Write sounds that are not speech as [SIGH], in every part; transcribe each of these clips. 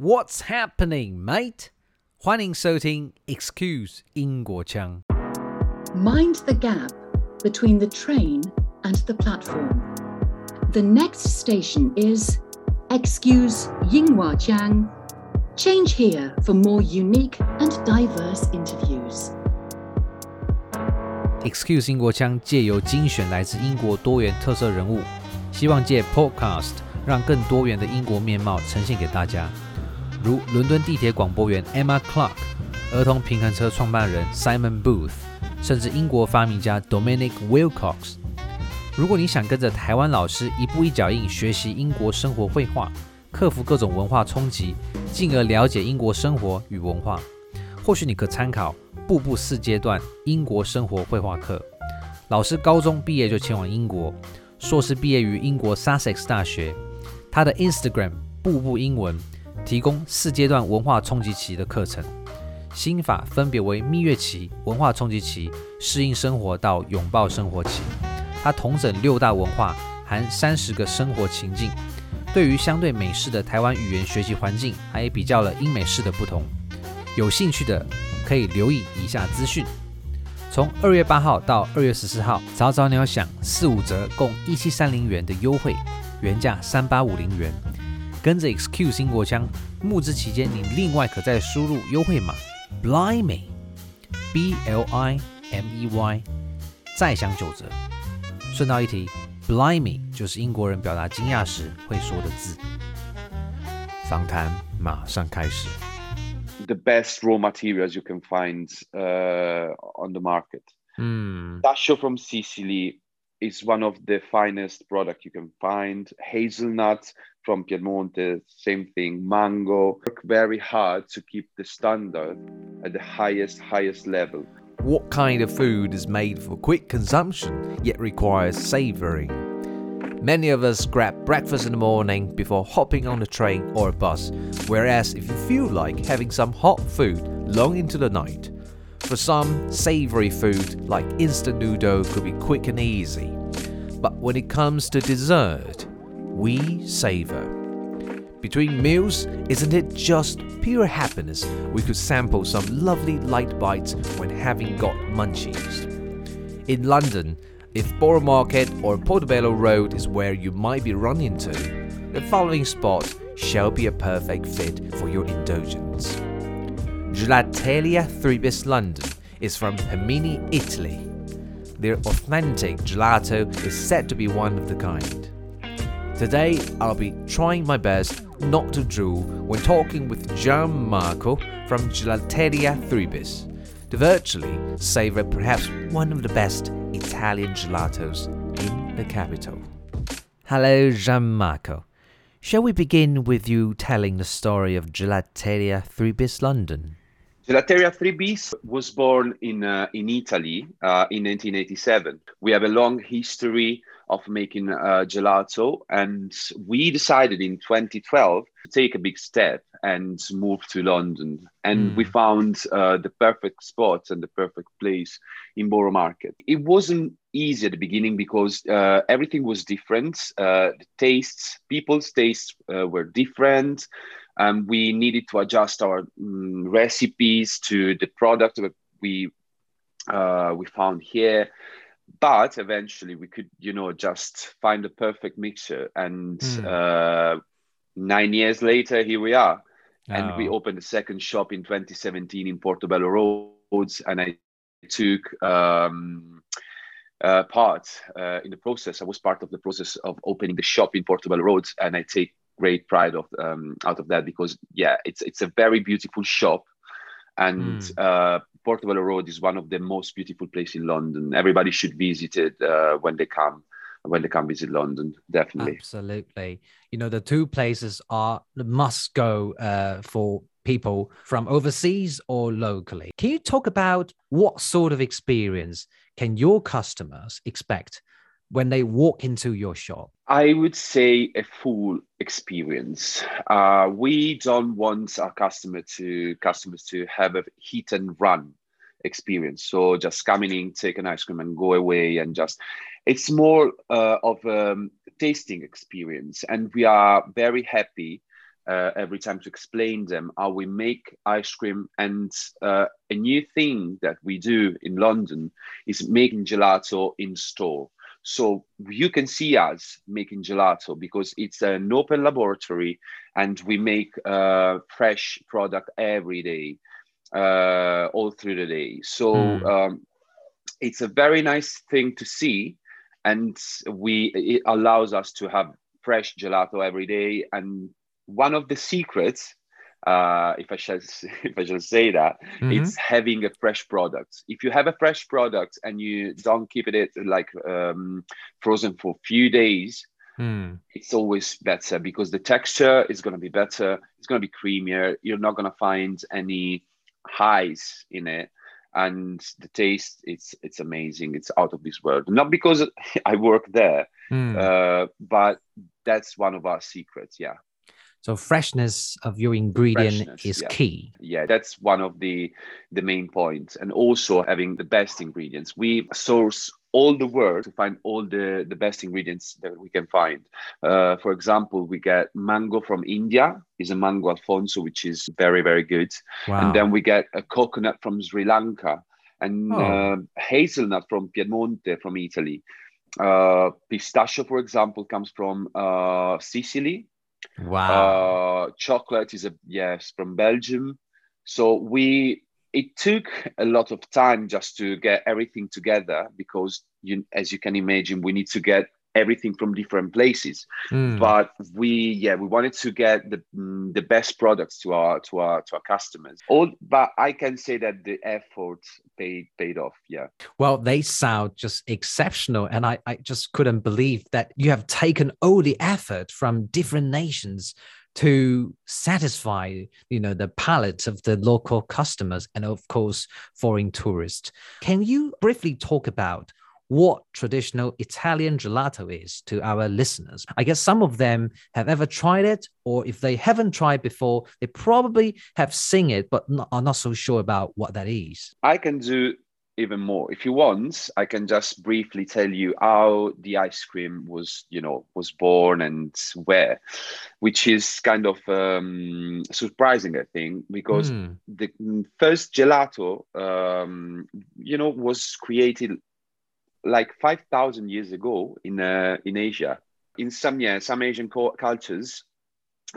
What's happening, mate？欢迎收听 Excuse 英国腔。 Mind the gap between the train and the platform. The next station is Excuse Yinghua Jiang. Change here for more unique and diverse interviews. Excuse 英国腔借由精选来自英国多元特色人物，希望借 Podcast 让更多元的英国面貌呈现给大家， 如伦敦地铁广播员 Emma Clark、儿童平衡车创办人 Simon Booth，甚至英国发明家 Dominic Wilcox。如果你想跟着台湾老师一步一脚印学习英国生活绘画，克服各种文化冲击，进而了解英国生活与文化，或许你可参考《步步四阶段英国生活绘画课》。老师高中毕业就前往英国，硕士毕业于英国 Sussex 大学。他的 Instagram 步步英文提供四阶段文化冲击期的课程，心法分别为蜜月期、文化冲击期、适应生活到拥抱生活期。它统整六大文化，含三十个生活情境。对于相对美式的台湾语言学习环境，还比较了英美式的不同。有兴趣的可以留意以下资讯。从二月八号到二月十四号，早早鸟享四五折，共一七三零元的优惠，原价三八五零元。跟着 Excuse 英国腔，募资期间你另外可再输入优惠码 Blimey，B L I M E Y，再享九折。顺道一提，Blimey 就是英国人表达惊讶时会说的字。访谈马上开始。the best raw materials you can find uh, on the market. 嗯 Dasho from Sicily is one of the finest product you can find. Hazelnut from Piemonte, same thing. Mango work very hard to keep the standard at the highest, highest level. What kind of food is made for quick consumption yet requires savoring? Many of us grab breakfast in the morning before hopping on a train or a bus, whereas if you feel like having some hot food long into the night, for some, savory food like instant noodle could be quick and easy. But when it comes to dessert, we savor. Between meals, isn't it just pure happiness we could sample some lovely light bites when having got munchies? In London, if Borough Market or Portobello Road is where you might be running to, the following spot shall be a perfect fit for your indulgence. Gelateria 3bis London is from Rimini, Italy. Their authentic gelato is said to be one of the kind. Today, I'll be trying my best not to drool when talking with Gianmarco from Gelateria 3bis to virtually savor perhaps one of the best Italian gelatos in the capital. Hello, Gianmarco. Shall we begin with you telling the story of Gelateria 3bis London? Gelateria 3bis was born in uh, in Italy uh, in 1987. We have a long history of making uh, gelato, and we decided in 2012 to take a big step and move to London. And we found uh, the perfect spot and the perfect place in Borough Market. It wasn't easy at the beginning because uh, everything was different. Uh, the tastes, people's tastes uh, were different and we needed to adjust our mm, recipes to the product that we uh, we found here but eventually we could you know just find the perfect mixture. And Mm. uh, nine years later here we are. And we Oh. opened a second shop in 2017 in portobello roads. And i took um, uh, part uh, in the process. I was part of the process of opening the shop in portobello roads. And i take great pride of um, out of that because yeah it's it's a very beautiful shop and uh, portobello road is one of the most beautiful place in london everybody should visit it uh, when they come when they come visit london definitely Absolutely. You know, the two places are the must go uh, for people from overseas or locally. Can you talk about what sort of experience can your customers expect when they walk into your shop? I would say a full experience. Uh, we don't want our customer to customers to have a hit and run experience. So just coming in, take an ice cream, and go away, and just it's more uh, of a tasting experience. And we are very happy uh, every time to explain them how we make ice cream. And uh, a new thing that we do in London is making gelato in store. So you can see us making gelato because it's an open laboratory and we make uh, fresh product every day, uh, all through the day. So mm. um, it's a very nice thing to see. And we it allows us to have fresh gelato every day. And one of the secrets uh, if I shall [LAUGHS] if I shall say that, mm-hmm. it's having a fresh product. If you have a fresh product and you don't keep it like um, frozen for a few days, mm. it's always better because the texture is going to be better. It's going to be creamier. You're not going to find any highs in it, and the taste it's it's amazing. It's out of this world. Not because [LAUGHS] I work there, mm. uh, but that's one of our secrets. Yeah. So freshness of your ingredient freshness, is yeah. key. Yeah, that's one of the the main points, and also having the best ingredients. We source all the world to find all the the best ingredients that we can find. Uh, for example, we get mango from India. is a mango Alphonso, which is very very good. Wow. And then we get a coconut from Sri Lanka, and oh. uh, hazelnut from Piemonte from Italy. Uh, pistachio, for example, comes from uh, Sicily Wow. Uh, chocolate is a yes from Belgium. So we it took a lot of time just to get everything together because you as you can imagine we need to get everything from different places. Mm. but we yeah we wanted to get the mm, the best products to our to our to our customers. All but i can say that the effort paid paid off yeah. Well they sound just exceptional and i i just couldn't believe that you have taken all the effort from different nations to satisfy you know the palate of the local customers and of course foreign tourists. Can you briefly talk about what traditional Italian gelato is to our listeners. I guess some of them have ever tried it, or if they haven't tried before, they probably have seen it, but not, are not so sure about what that is. I can do even more. If you want, I can just briefly tell you how the ice cream was, you know, was born and where, which is kind of um, surprising, I think, because mm. the first gelato, um, you know, was created like 5,000 years ago in, uh, in Asia. In some, yeah, some Asian cultures,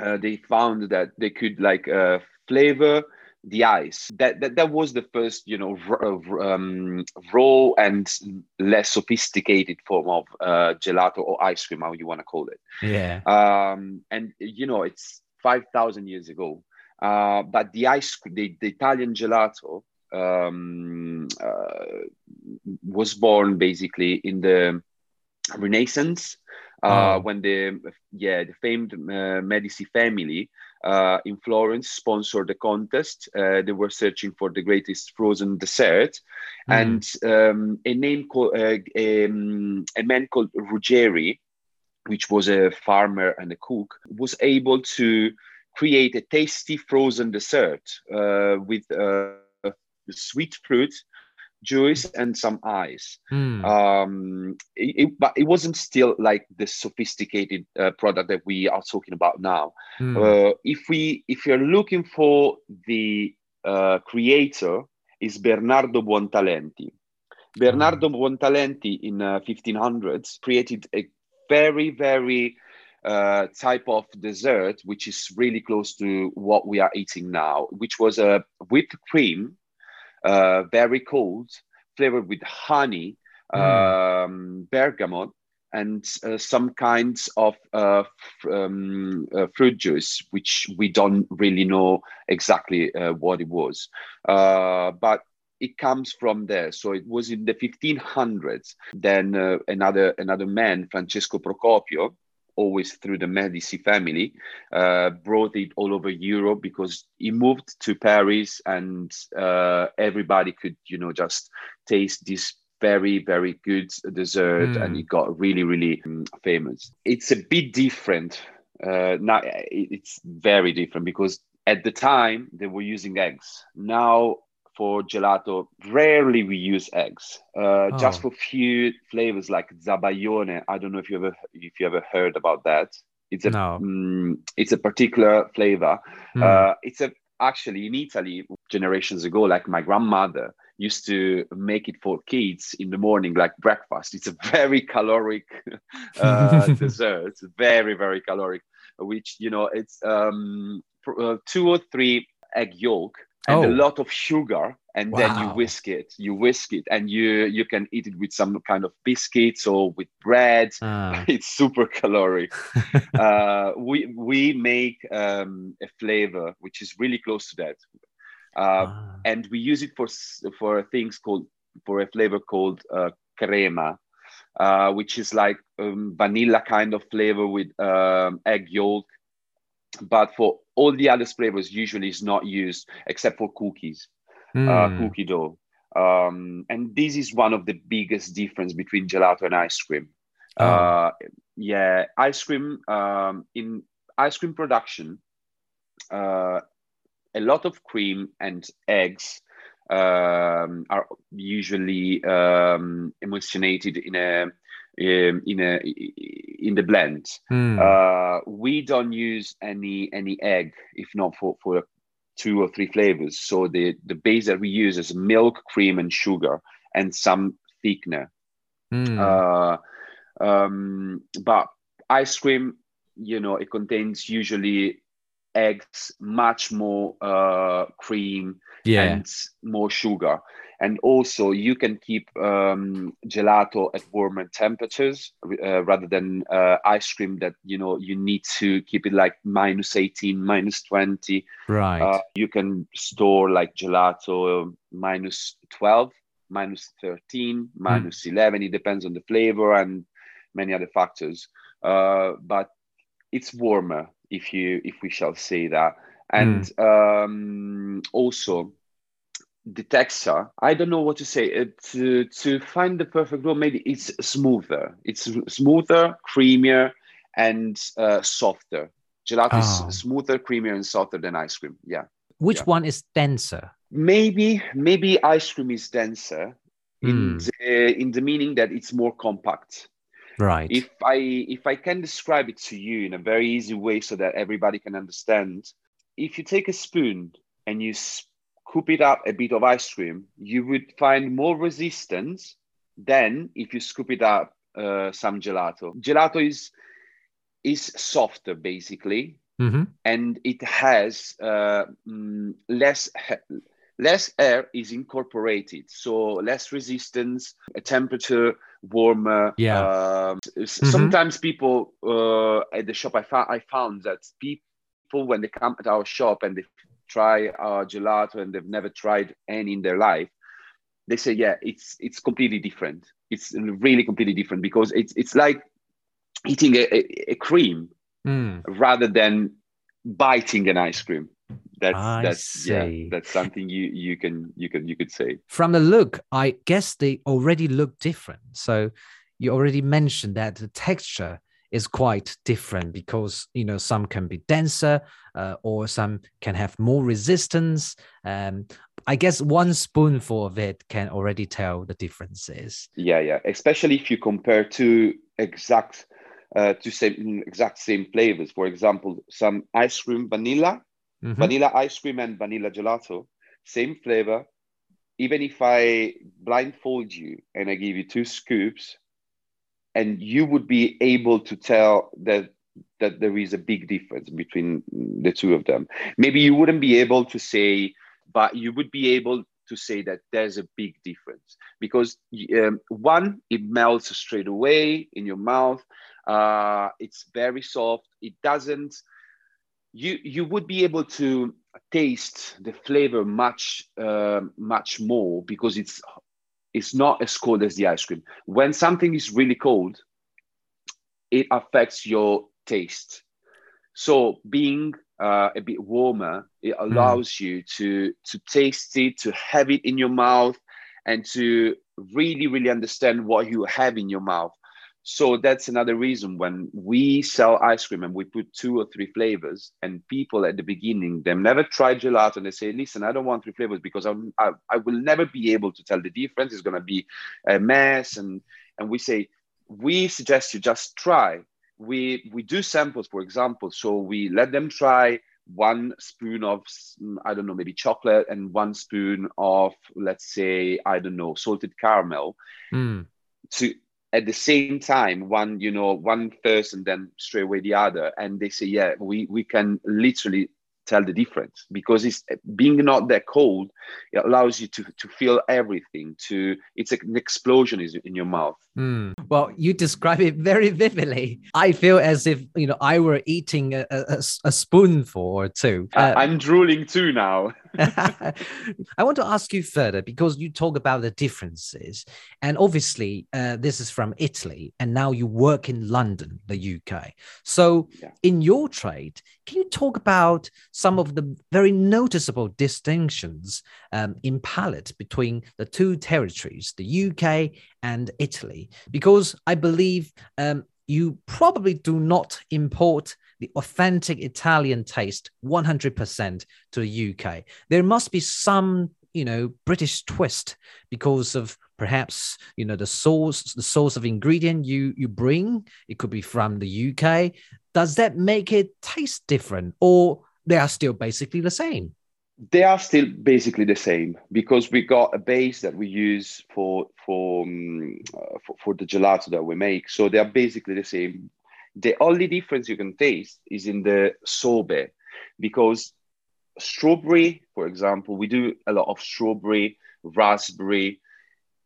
uh, they found that they could like uh, flavor the ice. That, that that was the first, you know, r- um, raw and less sophisticated form of uh, gelato or ice cream, how you want to call it. Yeah. Um, and you know, it's five thousand years ago. Uh, but the ice, the, the Italian gelato, um, uh, was born basically in the Renaissance. Uh, oh. when the yeah the famed uh, Medici family uh, in Florence sponsored the contest. Uh, they were searching for the greatest frozen dessert, mm. and um, a name called uh, um, a man called Ruggeri, which was a farmer and a cook, was able to create a tasty frozen dessert uh, with sweet fruit juice and some ice. Mm. Um, it, it, but it wasn't still like the sophisticated uh, product that we are talking about now. Mm. Uh, if we if you're looking for the uh, creator, is Bernardo Buontalenti. Bernardo mm. Buontalenti in 1500s uh, created a very very uh, type of dessert which is really close to what we are eating now, which was a whipped cream uh, very cold, flavored with honey, mm. um, bergamot, and uh, some kinds of uh, um, uh, fruit juice, which we don't really know exactly uh, what it was. Uh, but it comes from there. So it was in the 1500s. Then uh, another another man, Francesco Procopio, always through the Medici family, uh, brought it all over Europe because he moved to Paris and uh, everybody could, you know, just taste this very, very good dessert mm. and it got really, really um, famous. It's a bit different. Uh, now it's very different because at the time they were using eggs. Now for gelato, rarely we use eggs. Uh, oh. Just for few flavors like zabaione. I don't know if you ever if you ever heard about that. It's a No. mm, it's a particular flavor. Mm. Uh, it's a actually in Italy generations ago, like my grandmother used to make it for kids in the morning, like breakfast. It's a very caloric [LAUGHS] uh, dessert, very very caloric. Which you know, it's um, uh, two or three egg yolk and a Oh. lot of sugar, and then you whisk it. You whisk it, and you you can eat it with some kind of biscuits or with bread. Ah. [LAUGHS] It's super caloric [LAUGHS] uh, we we make um, a flavor which is really close to that, uh, Ah. and we use it for for things called for a flavor called uh, crema, uh, which is like um, vanilla kind of flavor with um, egg yolk. But for all the other flavors, usually is not used except for cookies uh, Mm. cookie dough. Um, and this is one of the biggest difference between gelato and ice cream. Oh. Uh, yeah, ice cream um, in ice cream production, uh, a lot of cream and eggs um, are usually um, emulsionated in a um, in a in the blend. Mm. Uh, we don't use any any egg if not for for two or three flavors. So the the base that we use is milk, cream, and sugar, and some thickener. Mm. Uh, um, but ice cream, you know, it contains usually eggs, much more uh, cream, yeah. and more sugar. And also, you can keep um, gelato at warmer temperatures uh, rather than uh, ice cream that you know you need to keep it like minus 18, minus 20. right. Uh, you can store like gelato minus 12, minus 13, minus 11. It depends on the flavor and many other factors. Uh, but it's warmer, if you if we shall say that. And um, also the texture, I don't know what to say. Uh, to to find the perfect role, maybe it's smoother. It's smoother, creamier, and uh, softer. Gelato Oh. is smoother, creamier, and softer than ice cream. Yeah, Which yeah. one is denser? maybe maybe ice cream is denser in Mm. the, in the meaning that it's more compact. Right. If I if I can describe it to you in a very easy way so that everybody can understand, if you take a spoon and you scoop it up a bit of ice cream, you would find more resistance than if you scoop it up uh, some gelato. Gelato is is softer basically, Mhm. and it has uh, mm, less less air is incorporated, so less resistance, a temperature warmer. Yeah. Um, s- Sometimes people uh, at the shop, I found I found that people when they come at our shop and they try our gelato and they've never tried any in their life, they say, yeah, it's it's completely different. It's really completely different because it's it's like eating a, a, a cream Mm. rather than biting an ice cream. That's I that's yeah, that's something you you can you can you could say. From the look, I guess they already look different. So you already mentioned that the texture is quite different because you know some can be denser uh, or some can have more resistance. Um, I guess one spoonful of it can already tell the differences. Yeah, yeah. Especially if you compare two exact uh, two same exact same flavors. For example, some ice cream vanilla, Mhm. vanilla ice cream and vanilla gelato, same flavor. Even if I blindfold you and I give you two scoops, and you would be able to tell that that there is a big difference between the two of them. Maybe you wouldn't be able to say, but you would be able to say that there's a big difference because um, one, it melts straight away in your mouth. Uh, it's very soft. It doesn't. You you would be able to taste the flavor much uh, much more because it's it's not as cold as the ice cream. When something is really cold, it affects your taste. So being uh, a bit warmer, it allows you to to taste it, to have it in your mouth, and to really really understand what you have in your mouth. So that's another reason when we sell ice cream and we put two or three flavors, and people at the beginning they've never tried gelato and they say, "Listen, I don't want three flavors because I'm, I I will never be able to tell the difference. It's gonna be a mess." And and we say, we suggest you just try. we we do samples, for example. So we let them try one spoon of I don't know maybe chocolate and one spoon of let's say I don't know salted caramel Mm. to at the same time one you know one first and then straight away the other and they say yeah we we can literally tell the difference because it's being not that cold it allows you to to feel everything to it's like an explosion is in your mouth Mm. Well, you describe it very vividly. I feel as if you know I were eating a a spoonful or two. Uh, i'm drooling too now [LAUGHS] [LAUGHS] I want to ask you further because you talk about the differences, and obviously uh, this is from Italy, and now you work in London, the UK. So, Yeah. in your trade, can you talk about some of the very noticeable distinctions um, in palate between the two territories, the UK and Italy? Because I believe um, you probably do not import the authentic Italian taste 100% to the UK. There must be some, you know, British twist because of perhaps, you know, the source, the source of ingredient you you bring. It could be from the UK. Does that make it taste different, or they are still basically the same? they are still basically the same because we got a base that we use for for, um, for for the gelato that we make so they are basically the same the only difference you can taste is in the sorbet because strawberry for example we do a lot of strawberry raspberry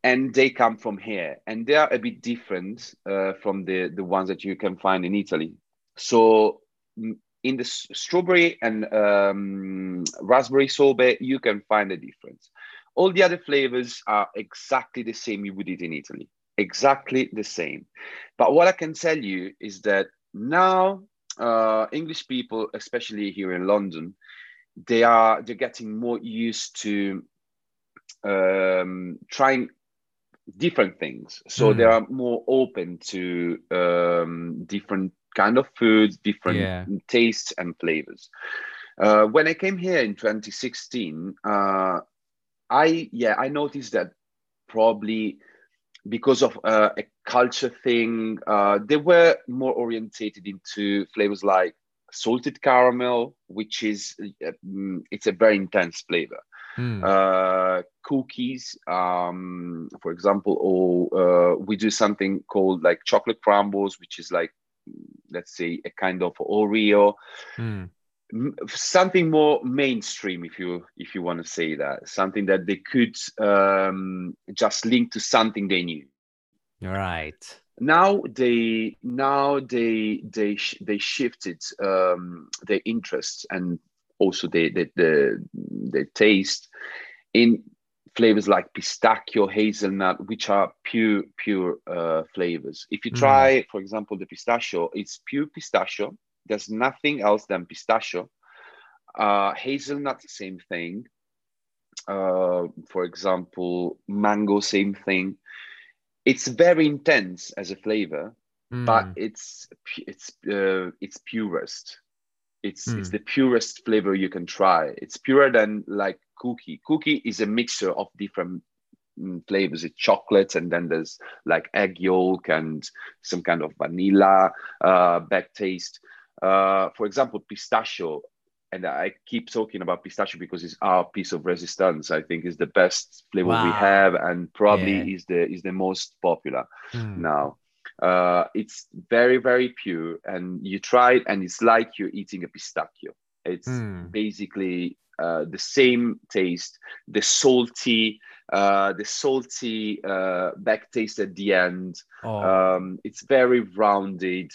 and they come from here and they are a bit different uh, from the the ones that you can find in italy so mm, in the strawberry and um, raspberry sorbet, you can find a difference. All the other flavors are exactly the same you would eat in Italy, exactly the same. But what I can tell you is that now uh, English people, especially here in London, they are they're getting more used to um, trying different things. So Hmm. they are more open to um, different kind of foods, different Yeah. tastes and flavors. Uh, when I came here in 2016, uh, I yeah I noticed that probably because of uh, a culture thing, uh, they were more orientated into flavors like salted caramel, which is uh, mm, it's a very intense flavor Hmm. uh, cookies, um, for example, or uh, we do something called like chocolate crumbles, which is like, let's say, a kind of Oreo, Hmm. Something more mainstream, if you if you want to say that, something that they could um, just link to something they knew. Right. Now they now they they sh- they shifted um, their interests and also the the the, the taste in flavors like pistachio, hazelnut, which are pure pure uh, flavors. If you Mm. try, for example, the pistachio, it's pure pistachio. There's nothing else than pistachio. Uh, hazelnut, same thing. Uh, for example, mango, same thing. It's very intense as a flavor, but Hmm. it's it's uh, it's purest. It's it's Mm. the purest flavor you can try. It's purer than like cookie. Cookie is a mixture of different mm, flavors. It's chocolate, and then there's like egg yolk and some kind of vanilla uh, back taste. Uh, for example, pistachio. And I keep talking about pistachio because it's our piece of resistance. I think is the best flavor we have, and probably Yeah. is the is the most popular Hmm. now. Uh, it's very, very pure, and you try it, and it's like you're eating a pistachio. It's Mm. basically uh, the same taste, the salty, uh, the salty uh, back taste at the end. Oh. Um, it's very rounded,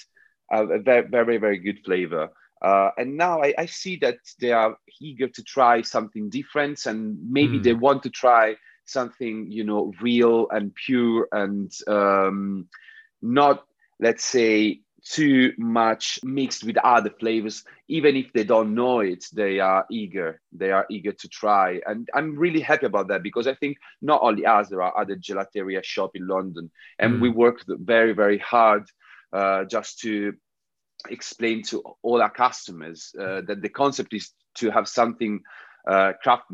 uh, a very, very, very good flavor. Uh, and now I, I see that they are eager to try something different, and maybe Hmm. they want to try something, you know, real and pure and um, not, let's say, too much mixed with other flavors. Even if they don't know it, they are eager. They are eager to try, and I'm really happy about that because I think not only us, there are other gelateria shop in London, and we worked very, very hard uh, just to explain to all our customers uh, that the concept is to have something uh, craft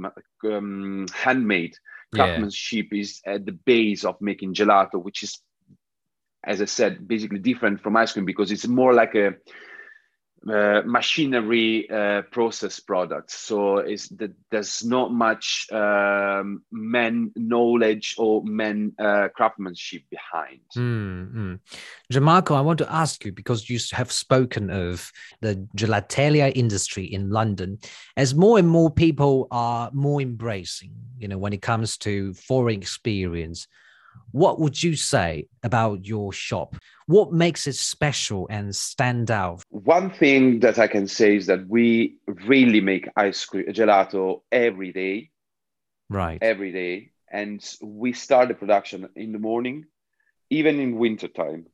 um, handmade Yeah. craftsmanship is at the base of making gelato which is as I said, basically different from ice cream because it's more like a uh, machinery uh, process products. So it's that there's not much um, men knowledge or men uh, craftsmanship behind. Mm-hmm. I want to ask you because you have spoken of the gelateria industry in London, as more and more people are more embracing, you know, when it comes to foreign experience what would you say about your shop? What makes it special and stand out? One thing that I can say is that we really make ice cream gelato every day. Right. Every day. And we start the production in the morning, even in winter time.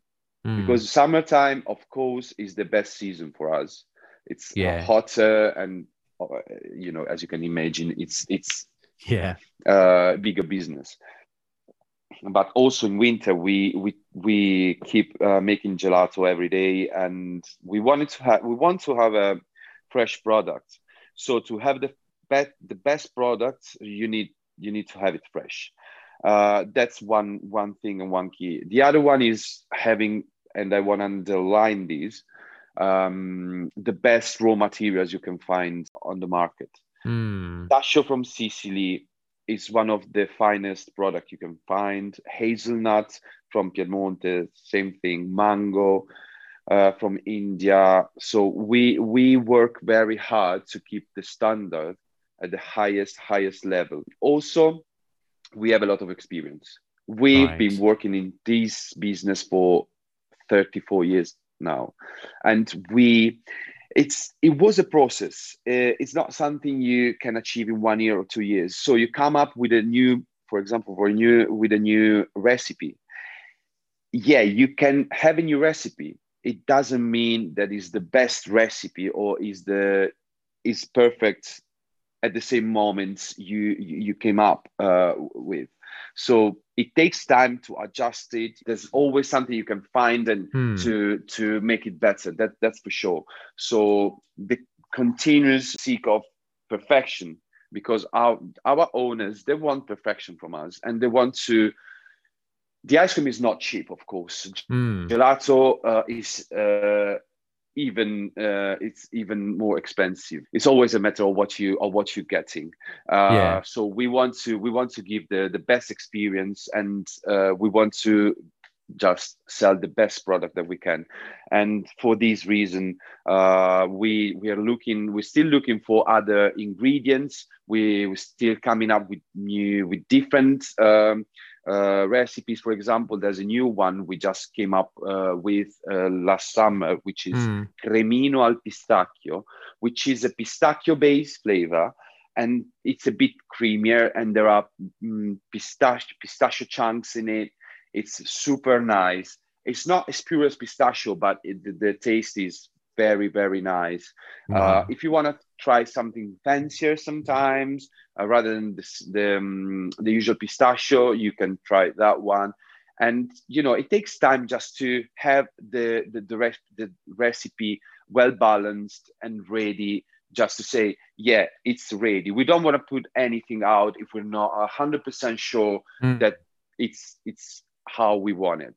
Mm. Because summertime, of course, is the best season for us. It's yeah. hotter and uh, you know, as you can imagine, it's it's yeah uh, bigger business but also in winter we we we keep uh, making gelato every day and we wanted to have we want to have a fresh product. So to have the best the best product you need you need to have it fresh. Uh, that's one one thing and one key. The other one is having and i want to underline this um, the best raw materials you can find on the market. Mm. from sicily is one of the finest product you can find. Hazelnut from Piemonte, same thing. Mango uh, from India. So we we work very hard to keep the standard at the highest highest level. Also, we have a lot of experience. We've right. been working in this business for 34 years now, and we it's it was a process. Uh, it's not something you can achieve in one year or two years. So you come up with a new for example for a new with a new recipe. Yeah you can have a new recipe. It doesn't mean that is the best recipe or is the is perfect at the same moment you you came up uh, with so it takes time to adjust it. There's always something you can find and hmm. to to make it better. That that's for sure. So the continuous seek of perfection because our our owners they want perfection from us and they want to the ice cream is not cheap of course mm. gelato uh, is uh, even uh, it's even more expensive. It's always a matter of what you of what you're getting. Uh, yeah. So we want to we want to give the the best experience, and uh, we want to just sell the best product that we can. And for this reason, uh, we we are looking we're still looking for other ingredients. We we're still coming up with new with different. Um, uh, recipes. For example, there's a new one we just came up uh, with uh, last summer, which is mm. cremino al pistacchio, which is a pistachio-based flavor, and it's a bit creamier, and there are mm, pistachio pistachio chunks in it. It's super nice. It's not as pure as pistachio, but it, the, the taste is very very nice. Uh, if you want to try something fancier, sometimes uh, rather than this, the um, the usual pistachio, you can try that one. And you know, it takes time just to have the the the, re- the recipe well balanced and ready. Just to say, yeah, it's ready. We don't want to put anything out if we're not hundred percent sure mm. that it's it's how we want it.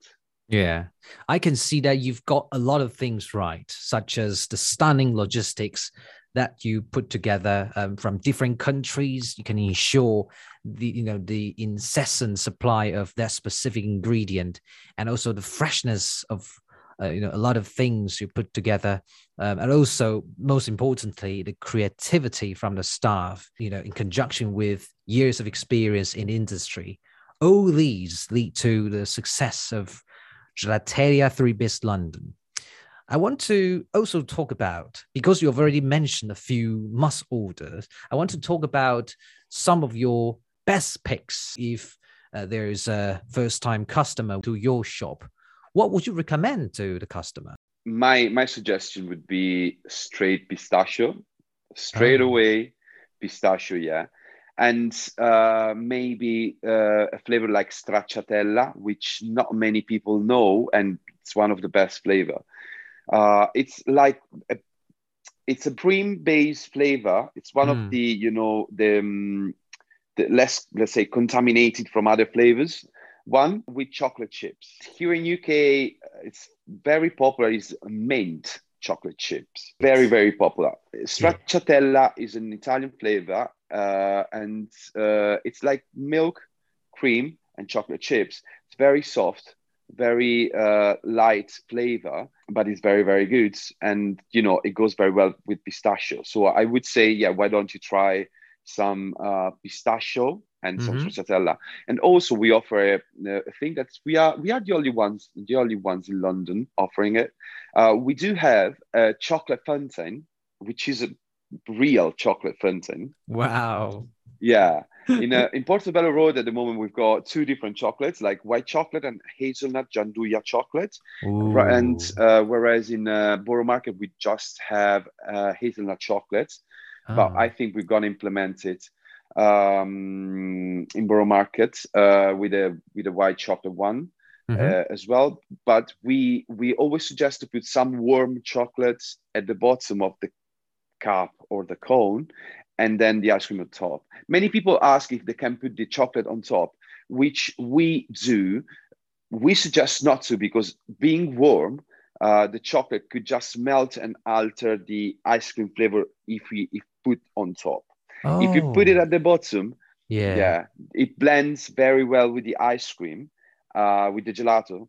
Yeah, I can see that you've got a lot of things right, such as the stunning logistics that you put together um, from different countries. You can ensure the you know the incessant supply of that specific ingredient, and also the freshness of uh, you know a lot of things you put together, um, and also most importantly the creativity from the staff. You know, in conjunction with years of experience in industry. All these lead to the success of Gelateria 3 Bis London. I want to also talk about, because you've already mentioned a few must orders, I want to talk about some of your best picks if uh, there is a first time customer to your shop. What would you recommend to the customer? My, my suggestion would be straight pistachio, straight oh. away pistachio, yeah and uh, maybe uh, a flavor like stracciatella, which not many people know, and it's one of the best flavor. Uh, it's like a, it's a cream-based flavor. It's one mm. of hmm. the you know the, um, the less let's say contaminated from other flavors, One with chocolate chips. Here in UK, it's very popular. Is mint chocolate chips. Very very popular. Stracciatella is an Italian flavor, uh, and uh, it's like milk, cream, and chocolate chips. It's very soft, very uh, light flavor, but it's very very good, and you know it goes very well with pistachio. So I would say, yeah, why don't you try some uh, pistachio and some mm-hmm. stracciatella. And also we offer a, a, thing that we are we are the only ones the only ones in London offering it. Uh, we do have a chocolate fountain, which is a real chocolate fountain. Wow. Yeah. In uh, in Portobello Road at the moment we've got two different chocolates, like white chocolate and hazelnut gianduja chocolate. Ooh. And uh, whereas in uh, Borough Market we just have uh, hazelnut chocolate. But I think we're gonna implement it um, in Borough Market uh, with a with a white chocolate one mm-hmm. uh, as well. But we we always suggest to put some warm chocolates at the bottom of the cup or the cone, and then the ice cream on top. Many people ask if they can put the chocolate on top, which we do. We suggest not to because being warm, uh, the chocolate could just melt and alter the ice cream flavor if we if put on top. Oh. If you put it oh. at the bottom, yeah, yeah, it blends very well with the ice cream, uh, with the gelato.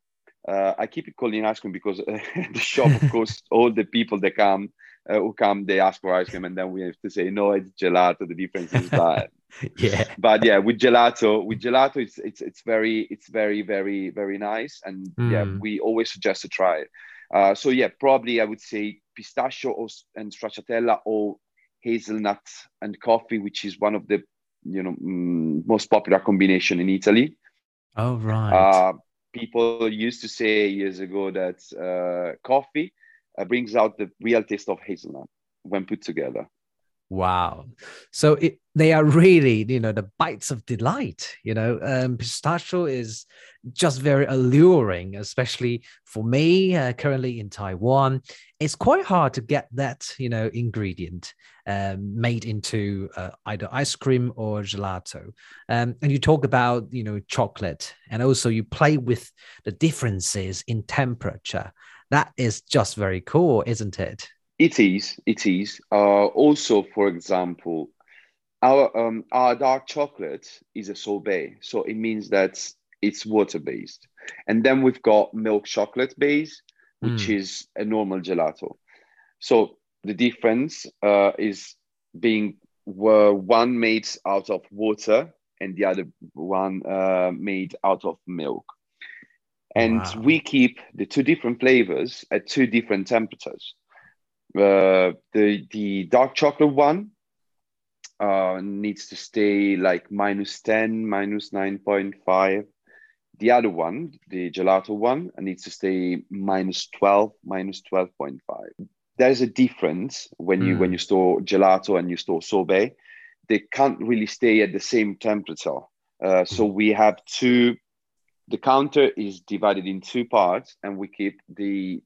Uh, I keep it calling ice cream because uh, [LAUGHS] the shop, of course, all the people that come uh, who come, they ask for ice cream, and then we have to say no, it's gelato. The difference is that. [LAUGHS] yeah. But yeah, with gelato, with gelato, it's it's it's very it's very very very nice, and mm. yeah, we always suggest to try it. Uh, so yeah, probably I would say pistachio or, and stracciatella or hazelnut and coffee, which is one of the you know mm, most popular combination in Italy. Oh right. Uh, people used to say years ago that uh, coffee uh, brings out the real taste of hazelnut when put together. Wow. So it, they are really, you know, the bites of delight. You know, um, pistachio is just very alluring, especially for me uh, currently in Taiwan. It's quite hard to get that, you know, ingredient um, made into uh, either ice cream or gelato. Um, and you talk about, you know, chocolate, and also you play with the differences in temperature. That is just very cool, isn't it? It is. It is. Uh, also, for example, our um, our dark chocolate is a sorbet, so it means that it's water based, and then we've got milk chocolate base, which mm. is a normal gelato. So the difference uh, is being uh, one made out of water and the other one uh, made out of milk. And wow. we keep the two different flavors at two different temperatures. Uh, the the dark chocolate one uh, needs to stay like minus 10, minus 9.5. The other one, the gelato one, needs to stay minus 12, minus 12.5. There's a difference when you mm. when you store gelato and you store sorbet. They can't really stay at the same temperature. Uh, so we have two. The counter is divided in two parts, and we keep the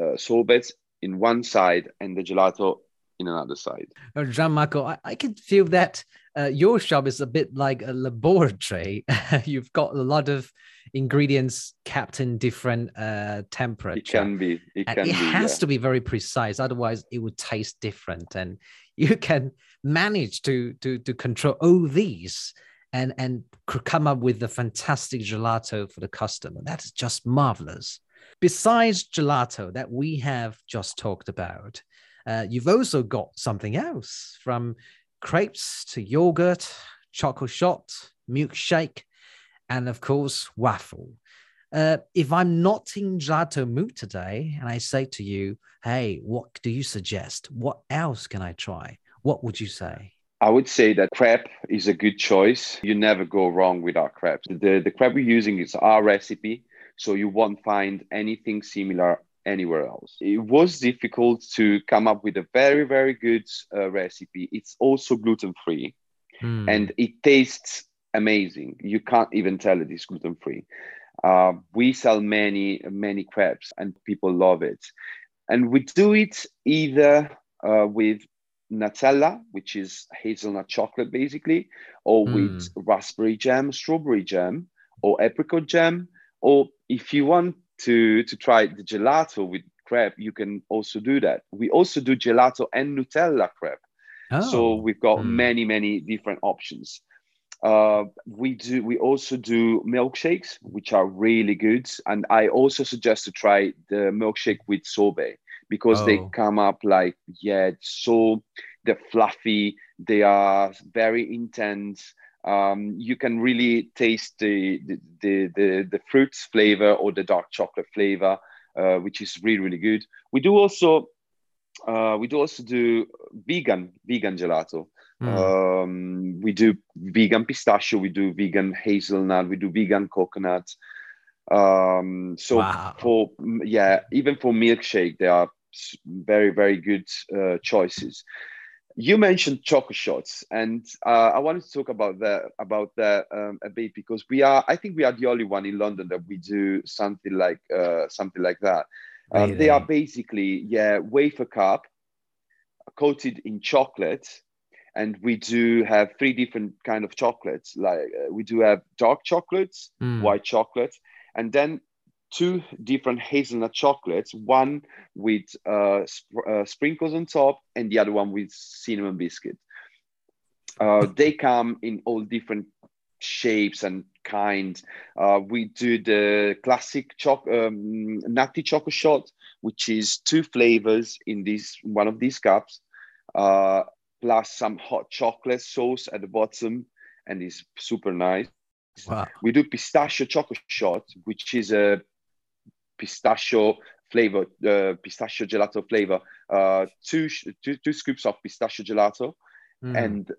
uh, sorbets in one side and the gelato in another side. Uh, Gianmarco, I, I can feel that uh, your shop is a bit like a laboratory. [LAUGHS] You've got a lot of ingredients kept in different uh, temperature. It can be. It can it be, has yeah. to be very precise, otherwise it would taste different. And you can manage to to to control all these and and come up with the fantastic gelato for the customer. That is just marvelous besides gelato that we have just talked about, uh, you've also got something else from crepes to yogurt, chocolate shot, milkshake, and of course, waffle. Uh, if I'm not in gelato mood today and I say to you, hey, what do you suggest? What else can I try? What would you say? I would say that crepe is a good choice. You never go wrong with our crepes. The, the crepe we're using is our recipe. So you won't find anything similar anywhere else. It was difficult to come up with a very, very good uh, recipe. It's also gluten free mm. and it tastes amazing. You can't even tell it is gluten free. Uh, we sell many, many crepes and people love it. And we do it either uh, with Nutella, which is hazelnut chocolate basically, or mm. with raspberry jam, strawberry jam, or apricot jam. Or if you want to to try the gelato with crepe, you can also do that. We also do gelato and Nutella crepe. Oh. So we've got mm. many many different options. Uh, we do. We also do milkshakes, which are really good, and I also suggest to try the milkshake with sorbet because oh. they come up like yeah, so they're fluffy. They are very intense. Um, you can really taste the the, the the the fruits flavor or the dark chocolate flavor, uh, which is really really good. We do also uh, we do also do vegan vegan gelato. Mm. Um, we do vegan pistachio, we do vegan hazelnut, we do vegan coconut. Um, so wow. for yeah, even for milkshake, there are very very good uh, choices. You mentioned choco shots, and uh, I wanted to talk about that about that um, a bit because we are. I think we are the only one in London that we do something like uh, something like that. Um, They are basically yeah wafer cup coated in chocolate and we do have three different kind of chocolates like uh, we do have dark chocolates mm. white chocolate and then two different hazelnut chocolates one with uh, sp- uh, sprinkles on top and the other one with cinnamon biscuit uh, they come in all different shapes and kinds uh, we do the classic choc um, nutty choco shot which is two flavors in this one of these cups uh, plus some hot chocolate sauce at the bottom, and it's super nice. Wow. We do pistachio chocolate shot, which is a pistachio flavor, uh, pistachio gelato flavor. Uh, two, two, two scoops of pistachio gelato, mm. and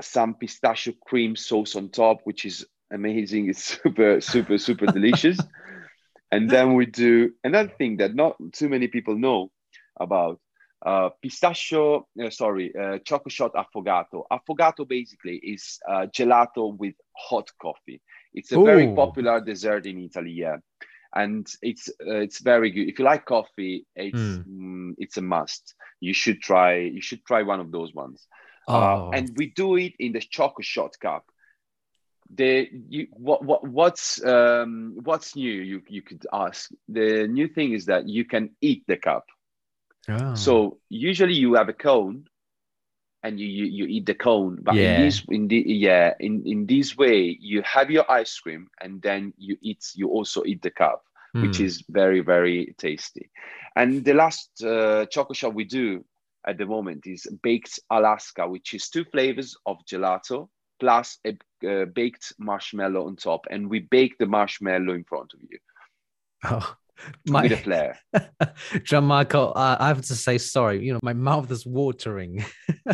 some pistachio cream sauce on top, which is amazing. It's [LAUGHS] super, super, super [LAUGHS] delicious. And then we do another thing that not too many people know about uh, pistachio, uh, sorry, uh, choco shot affogato. Affogato basically is uh, gelato with hot coffee. It's a Ooh. very popular dessert in Italy, yeah, and it's uh, it's very good. If you like coffee, it's mm. Mm, it's a must. You should try. You should try one of those ones. Uh, oh. and we do it in the choco shot cup. The you what what what's um what's new? You you could ask. The new thing is that you can eat the cup. Oh. So usually you have a cone and you, you, you eat the cone. But yeah. in this in the yeah, in, in this way you have your ice cream and then you eat you also eat the cup, mm. which hmm. is very, very tasty. And the last uh, chocolate shot we do at the moment is baked Alaska, which is two flavors of gelato plus a uh, baked marshmallow on top. And we bake the marshmallow in front of you. Oh, my, a flair. [LAUGHS] Gianmarco, uh, I have to say sorry. You know, my mouth is watering. [LAUGHS]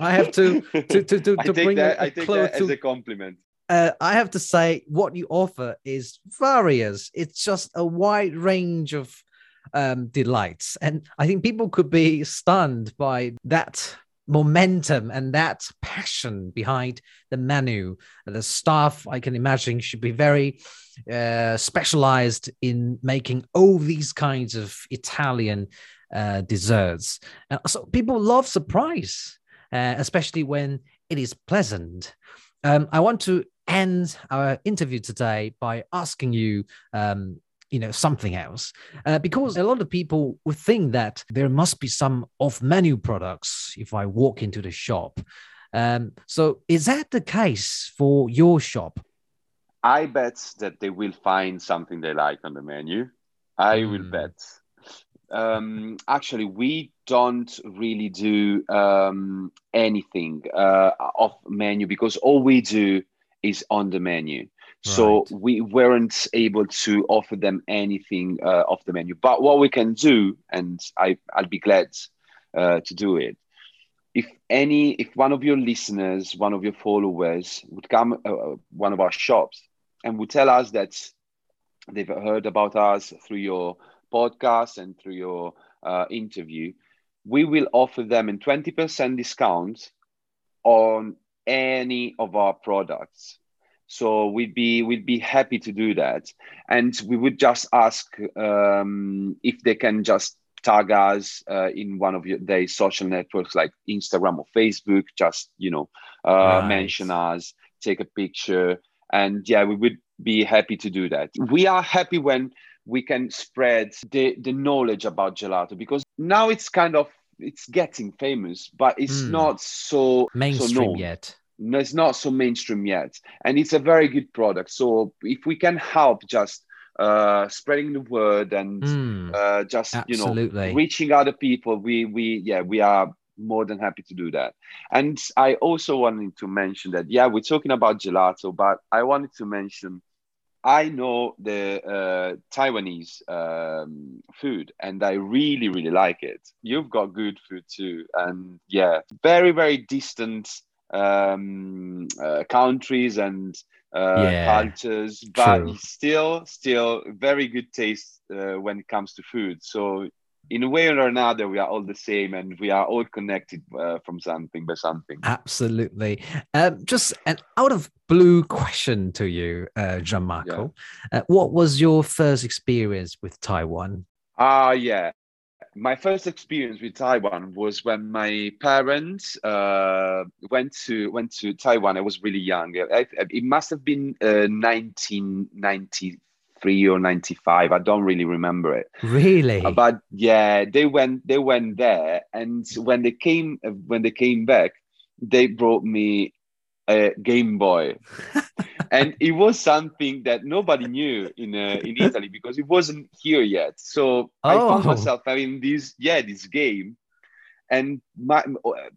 I have to to to to, [LAUGHS] to bring that, I take that to, as a compliment. Uh, I have to say, what you offer is various. It's just a wide range of um, delights, and I think people could be stunned by that momentum and that passion behind the menu. The staff, I can imagine, should be very uh, specialized in making all these kinds of Italian uh, desserts. And so people love surprise, uh, especially when it is pleasant. Um, I want to end our interview today by asking you um, you know something else. Uh, because a lot of people would think that there must be some off menu products if i walk into the shop. Um, so is that the case for your shop? I bet that they will find something they like on the menu. I mm. will hmm. bet. Um, actually we don't really do um, anything uh, off menu because all we do is on the menu so right. we weren't able to offer them anything uh, off the menu. But what we can do, and I, I'll be glad uh, to do it, if any, if one of your listeners, one of your followers would come uh, uh one of our shops and would tell us that they've heard about us through your podcast and through your uh, interview, we will offer them a 20% discount on any of our products so we'd be we'd be happy to do that, and we would just ask um, if they can just tag us uh, in one of your, their social networks like Instagram or Facebook. Just you know, uh, right. mention us, take a picture, and yeah, we would be happy to do that. We are happy when we can spread the, the knowledge about gelato because now it's kind of it's getting famous, but it's Mm. not so Mainstream so yet. No, it's not so mainstream yet, and it's a very good product. So if we can help just uh, spreading the word and Mm, uh, just you know reaching other people, we we yeah we are more than happy to do that. And I also wanted to mention that yeah we're talking about gelato, but I wanted to mention I know the uh, Taiwanese um, food, and I really, really like it. You've got good food too, and yeah, very, very distant um, uh, countries and uh, Yeah, cultures, but true. still, still very good taste uh, when it comes to food. So in a way or another, we are all the same, and we are all connected uh, from something by something. Absolutely. Um, just an out of blue question to you, uh, Gianmarco. Uh, what was your first experience with Taiwan? Ah, yeah. My first experience with Taiwan was when my parents uh, went to went to Taiwan. I was really young. I, it must have been uh, 1993 or 95. I don't really remember it. Really? Uh, but yeah, they went they went there, and when they came uh, when they came back, they brought me a Game Boy, [LAUGHS] and it was something that nobody knew in uh, in Italy because it wasn't here yet. So I found Oh. myself having this yeah this game, and my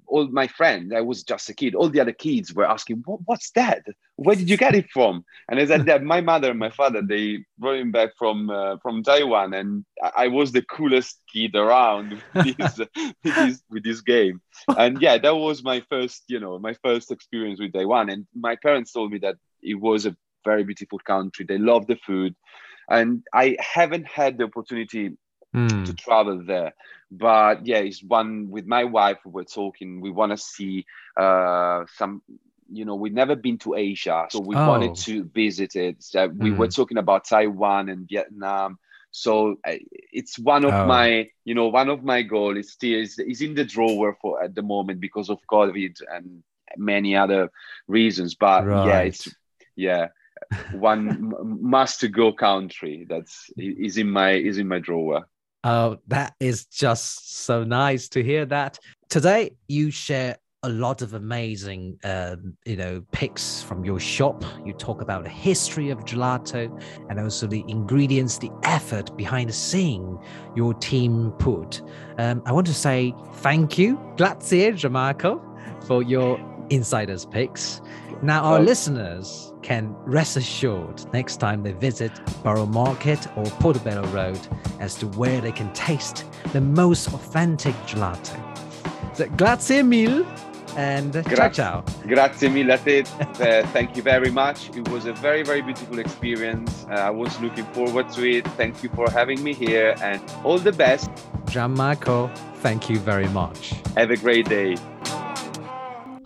all my friends I was just a kid. All the other kids were asking, what, "What's that? Where did you get it from?" And I said that my mother and my father they brought him back from uh, from Taiwan, and I, I was the coolest kid around with [LAUGHS] this, with this with this game. And yeah, that was my first you know my first experience with Taiwan. And my parents told me that it was a very beautiful country. They love the food, and I haven't had the opportunity Hmm. to travel there. But yeah, it's one with my wife. We were talking. We want to see uh, some. You know, we've never been to Asia, so we Oh. wanted to visit it. So we were Mm. talking about Taiwan and Vietnam. So it's one of Oh. my, you know, one of my goals. Is still is, is in the drawer for at the moment because of COVID and many other reasons. But yeah, it's yeah one [LAUGHS] must to go country that's is in my is in my drawer. Oh, that is just so nice to hear that. Today, you share a lot of amazing, um, you know, picks from your shop. You talk about the history of gelato and also the ingredients, the effort behind the scene your team put. Um, I want to say thank you, grazie, Gianmarco, for your insiders picks. Now, our Oh. listeners can rest assured next time they visit Borough Market or Portobello Road as to where they can taste the most authentic gelato. So, grazie mille and ciao ciao. Grazie mille a te. Uh, thank you very much. It was a very, very beautiful experience. Uh, I was looking forward to it. Thank you for having me here and all the best. Gianmarco, thank you very much. Have a great day.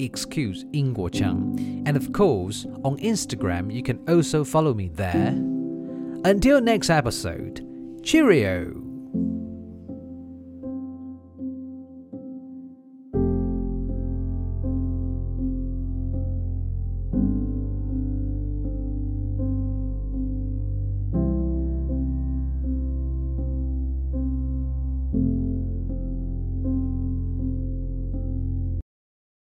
Excuse Ingguochang, and of course, on Instagram, you can also follow me there. Until next episode, cheerio!